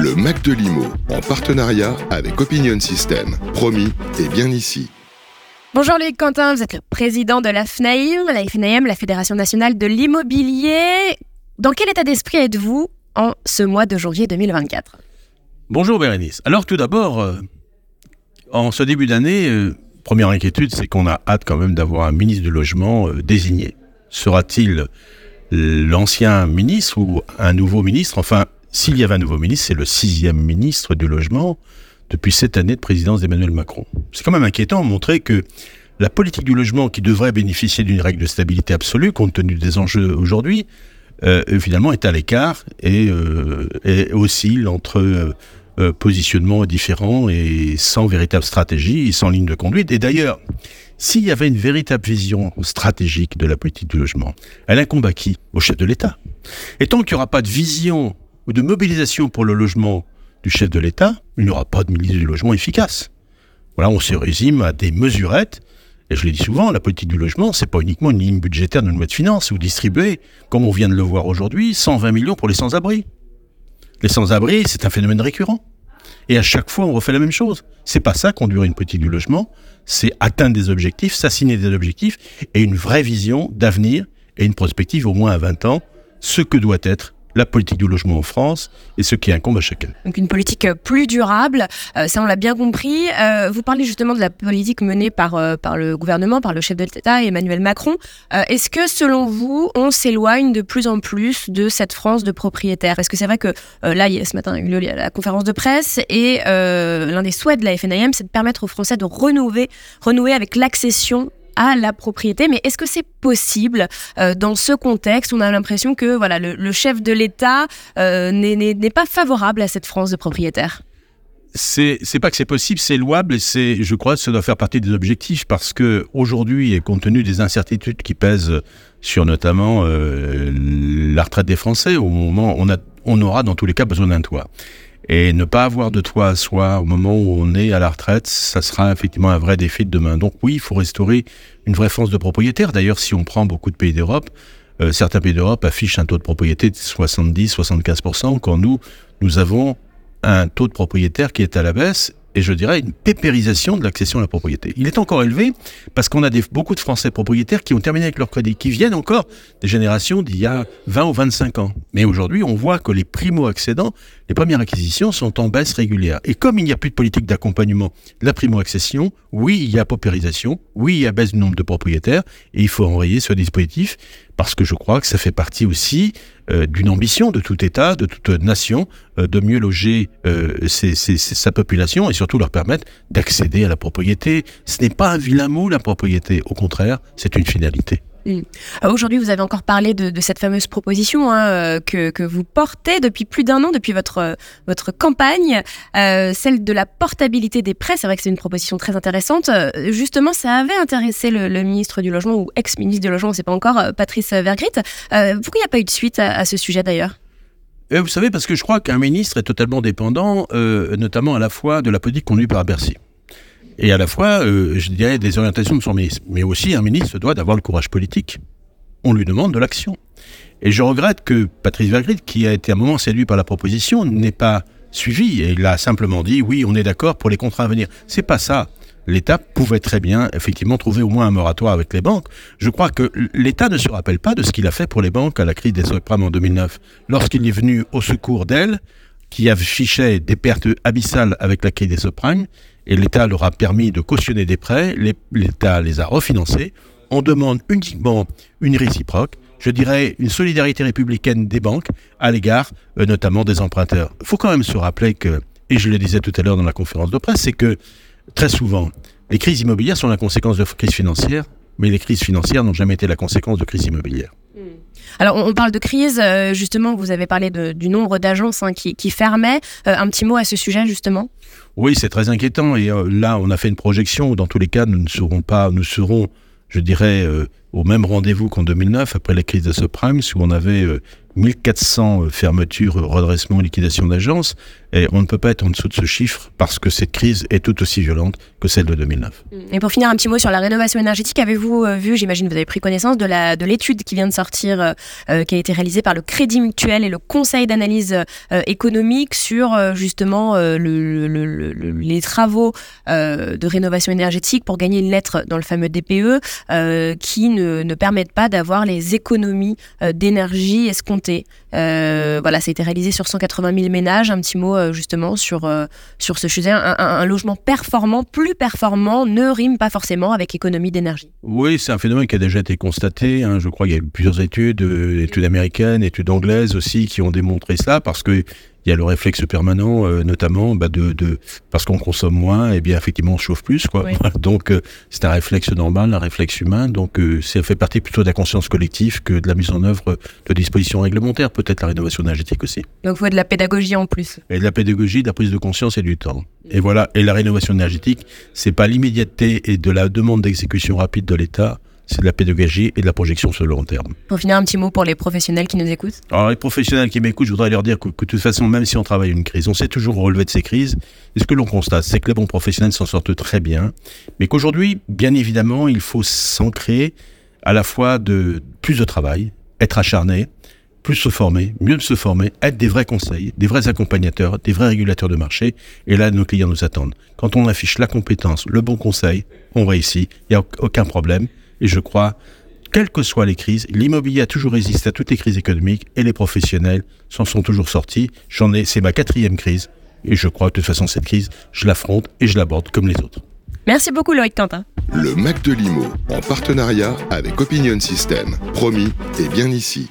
Le Mac de Limo, en partenariat avec Opinion System. Promis, et bien ici. Bonjour Luc Quentin, vous êtes le président de la FNAIM, la FNAIM, la Fédération nationale de l'immobilier. Dans quel état d'esprit êtes-vous en ce mois de janvier 2024 Bonjour Bérénice. Alors tout d'abord, euh, en ce début d'année, euh, première inquiétude, c'est qu'on a hâte quand même d'avoir un ministre du logement euh, désigné. Sera-t-il l'ancien ministre ou un nouveau ministre? Enfin, s'il y avait un nouveau ministre, c'est le sixième ministre du logement depuis cette année de présidence d'Emmanuel Macron. C'est quand même inquiétant de montrer que la politique du logement, qui devrait bénéficier d'une règle de stabilité absolue, compte tenu des enjeux aujourd'hui, euh, finalement est à l'écart et, euh, oscille entre euh, euh, positionnements différents et sans véritable stratégie et sans ligne de conduite. Et d'ailleurs, s'il y avait une véritable vision stratégique de la politique du logement, elle incombe à qui Au chef de l'État. Et tant qu'il n'y aura pas de vision ou de mobilisation pour le logement du chef de l'État, il n'y aura pas de ministre du logement efficace. Voilà, on se résume à des mesurettes. Et je l'ai dit souvent, la politique du logement, c'est pas uniquement une ligne budgétaire d'une loi de finances ou distribuer, comme on vient de le voir aujourd'hui, 120 millions pour les sans-abri. Les sans-abri, c'est un phénomène récurrent. Et à chaque fois, on refait la même chose. C'est pas ça conduire une politique du logement. C'est atteindre des objectifs, s'assigner des objectifs et une vraie vision d'avenir et une prospective au moins à 20 ans, ce que doit être la politique du logement en France et ce qui incombe à chacun. Donc une politique euh, plus durable, euh, ça on l'a bien compris. Euh, vous parlez justement de la politique menée par, par le gouvernement, par le chef de l'État, Emmanuel Macron. Est-ce que selon vous, on s'éloigne de plus en plus de cette France de propriétaires? Parce que c'est vrai que là, ce matin, il y a eu la conférence de presse et l'un des souhaits de la FNIM, c'est de permettre aux Français de renouer, renouer avec l'accession à la propriété. Mais est-ce que c'est possible euh, dans ce contexte On a l'impression que voilà, le, chef de l'État euh, n'est pas favorable à cette France de propriétaires c'est pas que c'est possible, c'est louable et c'est, je crois, que ça doit faire partie des objectifs parce que aujourd'hui, et compte tenu des incertitudes qui pèsent sur notamment euh, la retraite des Français, au moment a, on aura dans tous les cas besoin d'un toit. Et ne pas avoir de toit à soi au moment où on est à la retraite, ça sera effectivement un vrai défi de demain. Donc oui, il faut restaurer une vraie force de propriétaire. D'ailleurs, si on prend beaucoup de pays d'Europe, euh, certains pays d'Europe affichent un taux de propriété de 70-75%, quand nous, nous avons un taux de propriétaire qui est à la baisse et je dirais une pépérisation de l'accession à la propriété. Il est encore élevé parce qu'on a des, beaucoup de Français propriétaires qui ont terminé avec leur crédit, qui viennent encore des générations d'il y a 20 ou 25 ans. Mais aujourd'hui, on voit que les primo-accédants, les premières acquisitions sont en baisse régulière. Et comme il n'y a plus de politique d'accompagnement de la primo-accession, oui, il y a paupérisation, oui, il y a baisse du nombre de propriétaires, et il faut enrayer ce dispositif parce que je crois que ça fait partie aussi euh, d'une ambition de tout État, de toute nation, euh, de mieux loger euh, sa population et surtout leur permettre d'accéder à la propriété. Ce n'est pas un vilain mot, la propriété. Au contraire, c'est une finalité. Mm. Euh, aujourd'hui, vous avez encore parlé de, cette fameuse proposition hein, euh, que, vous portez depuis plus d'un an, depuis votre, votre campagne, euh, celle de la portabilité des prêts. C'est vrai que c'est une proposition très intéressante. justement, ça avait intéressé le, ministre du Logement ou ex-ministre du Logement, on ne sait pas encore, Patrice Vergrit. pourquoi il n'y a pas eu de suite à, ce sujet d'ailleurs? Vous savez, parce que je crois qu'un ministre est totalement dépendant, notamment à la fois de la politique conduite par Bercy et à la fois, euh, je dirais, des orientations de son ministre. Mais aussi, un ministre doit d'avoir le courage politique. On lui demande de l'action. Et je regrette que Patrice Vergrit, qui a été à un moment séduit par la proposition, n'ait pas suivi. Et il a simplement dit, oui, on est d'accord pour les contrats à venir. C'est pas ça. L'État pouvait très bien, effectivement, trouver au moins un moratoire avec les banques. Je crois que l'État ne se rappelle pas de ce qu'il a fait pour les banques à la crise des subprimes en 2009. Lorsqu'il est venu au secours d'elles, qui affichaient des pertes abyssales avec la crise des subprimes, et l'État leur a permis de cautionner des prêts, l'État les a refinancés. On demande uniquement une réciproque, je dirais une solidarité républicaine des banques à l'égard euh, notamment des emprunteurs. Il faut quand même se rappeler que, et je le disais tout à l'heure dans la conférence de presse, c'est que très souvent, les crises immobilières sont la conséquence de crises financières, mais les crises financières n'ont jamais été la conséquence de crises immobilières. Alors, on parle de crise, euh, justement, vous avez parlé du nombre d'agences hein, qui, fermaient. Euh, un petit mot à ce sujet, justement Oui, c'est très inquiétant. Et euh, là, on a fait une projection. Dans tous les cas, nous ne serons pas, nous serons, je dirais, au même rendez-vous qu'en 2009, après la crise de subprimes, où on avait 1400 euh, fermetures, redressements, liquidations d'agences. Et on ne peut pas être en dessous de ce chiffre parce que cette crise est tout aussi violente que celle de 2009. Et pour finir, un petit mot sur la rénovation énergétique. Avez-vous euh, vu, j'imagine que vous avez pris connaissance de la de l'étude qui vient de sortir, euh, euh, qui a été réalisée par le Crédit Mutuel et le Conseil d'analyse euh, économique sur euh, justement euh, le, le- le- le- les travaux euh, de rénovation énergétique pour gagner une lettre dans le fameux DPE euh, qui ne, ne permettent pas d'avoir les économies euh, d'énergie escomptées. Euh, voilà, ça a été réalisé sur 180 000 ménages. Un petit mot euh, justement sur, euh, sur ce sujet. Un, logement performant, plus performant, ne rime pas forcément avec économie d'énergie. Oui, c'est un phénomène qui a déjà été constaté. hein. Je crois qu'il y a eu plusieurs études, études américaines, études anglaises aussi, qui ont démontré ça parce que il y a le réflexe permanent, euh, notamment bah, de, de parce qu'on consomme moins, et bien effectivement on chauffe plus, quoi. Oui. Donc euh, c'est un réflexe normal, un réflexe humain. Donc euh, ça fait partie plutôt de la conscience collective que de la mise en œuvre de dispositions réglementaires, peut-être la rénovation énergétique aussi. Donc il faut de la pédagogie en plus. Et de la pédagogie, de la prise de conscience et du temps. Et voilà. Et la rénovation énergétique, c'est pas l'immédiateté et de la demande d'exécution rapide de l'État, c'est de la pédagogie et de la projection sur le long terme. Pour finir, un petit mot pour les professionnels qui nous écoutent. Alors les professionnels qui m'écoutent, je voudrais leur dire que, que de toute façon, même si on travaille une crise, on sait toujours relever de ces crises. Et ce que l'on constate, c'est que les bons professionnels s'en sortent très bien, mais qu'aujourd'hui, bien évidemment, il faut s'ancrer à la fois de plus de travail, être acharné, plus se former, mieux se former, être des vrais conseils, des vrais accompagnateurs, des vrais régulateurs de marché. Et là, nos clients nous attendent. Quand on affiche la compétence, le bon conseil, on réussit, il n'y a aucun problème. Et je crois quelles que soient les crises, l'immobilier a toujours résisté à toutes les crises économiques et les professionnels s'en sont toujours sortis. J'en ai, c'est ma quatrième crise et je crois que de toute façon cette crise, je l'affronte et je l'aborde comme les autres. Merci beaucoup Loïc Quentin. Le Mac de l'IMO, en partenariat avec Opinion System. Promis, et bien ici.